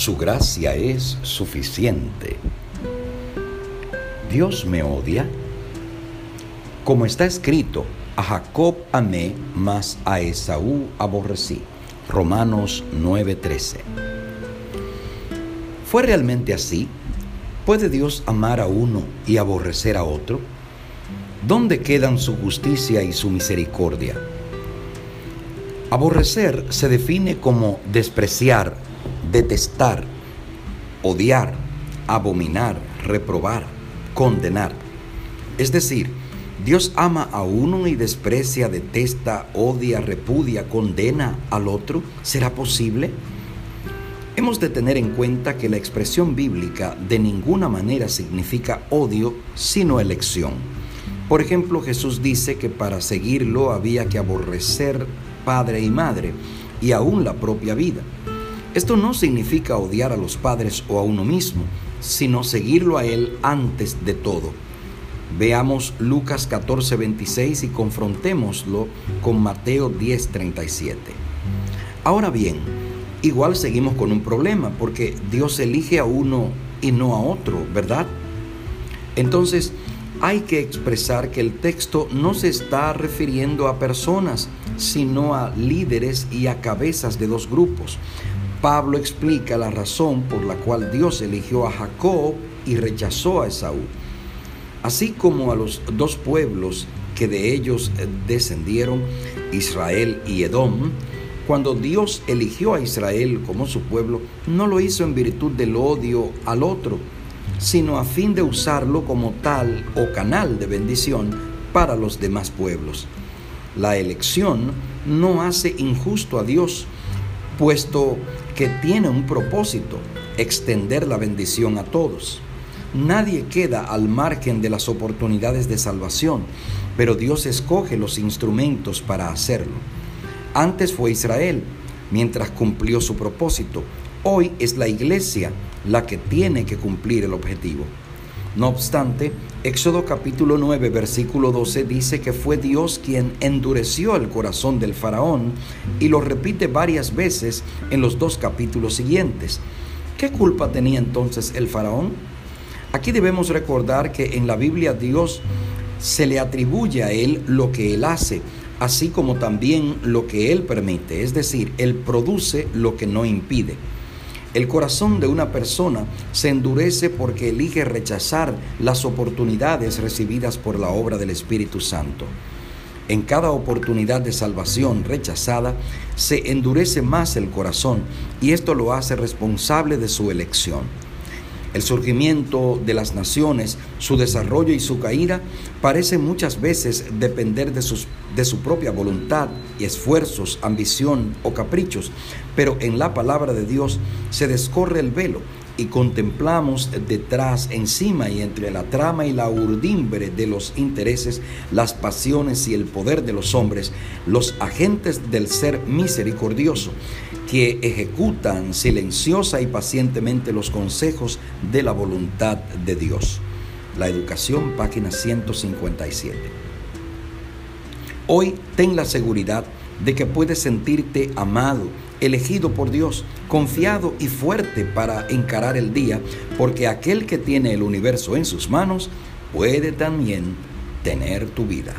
su gracia es suficiente. Dios me odia. Como está escrito, a Jacob amé, mas a Esaú aborrecí. Romanos 9:13. ¿Fue realmente así? ¿Puede Dios amar a uno y aborrecer a otro? ¿Dónde quedan su justicia y su misericordia? Aborrecer se define como despreciar, detestar, odiar, abominar, reprobar, condenar. Es decir, Dios ama a uno y desprecia, detesta, odia, repudia, condena al otro. ¿Será posible? Hemos de tener en cuenta que la expresión bíblica de ninguna manera significa odio, sino elección. Por ejemplo, Jesús dice que para seguirlo había que aborrecer padre y madre y aún la propia vida. Esto no significa odiar a los padres o a uno mismo, sino seguirlo a Él antes de todo. Veamos Lucas 14, 26 y confrontémoslo con Mateo 10, 37. Ahora bien, igual seguimos con un problema porque Dios elige a uno y no a otro, ¿verdad? Entonces, hay que expresar que el texto no se está refiriendo a personas, sino a líderes y a cabezas de dos grupos. Pablo explica la razón por la cual Dios eligió a Jacob y rechazó a Esaú, así como a los dos pueblos que de ellos descendieron, Israel y Edom. Cuando Dios eligió a Israel como su pueblo, no lo hizo en virtud del odio al otro, sino a fin de usarlo como tal o canal de bendición para los demás pueblos. La elección no hace injusto a Dios, puesto que tiene un propósito, extender la bendición a todos. Nadie queda al margen de las oportunidades de salvación, pero Dios escoge los instrumentos para hacerlo. Antes fue Israel, mientras cumplió su propósito. Hoy es la iglesia la que tiene que cumplir el objetivo. No obstante, Éxodo capítulo 9, versículo 12 dice que fue Dios quien endureció el corazón del faraón y lo repite varias veces en los dos capítulos siguientes. ¿Qué culpa tenía entonces el faraón? Aquí debemos recordar que en la Biblia Dios se le atribuye a él lo que él hace, así como también lo que él permite, es decir, él produce lo que no impide. El corazón de una persona se endurece porque elige rechazar las oportunidades recibidas por la obra del Espíritu Santo. En cada oportunidad de salvación rechazada, se endurece más el corazón y esto lo hace responsable de su elección. El surgimiento de las naciones, su desarrollo y su caída parece muchas veces depender de, sus, de su propia voluntad y esfuerzos, ambición o caprichos, pero en la palabra de Dios se descorre el velo y contemplamos detrás, encima y entre la trama y la urdimbre de los intereses, las pasiones y el poder de los hombres, los agentes del ser misericordioso, que ejecutan silenciosa y pacientemente los consejos de la voluntad de Dios. La educación, página 157. Hoy ten la seguridad de que puedes sentirte amado, elegido por Dios, confiado y fuerte para encarar el día, porque aquel que tiene el universo en sus manos puede también tener tu vida.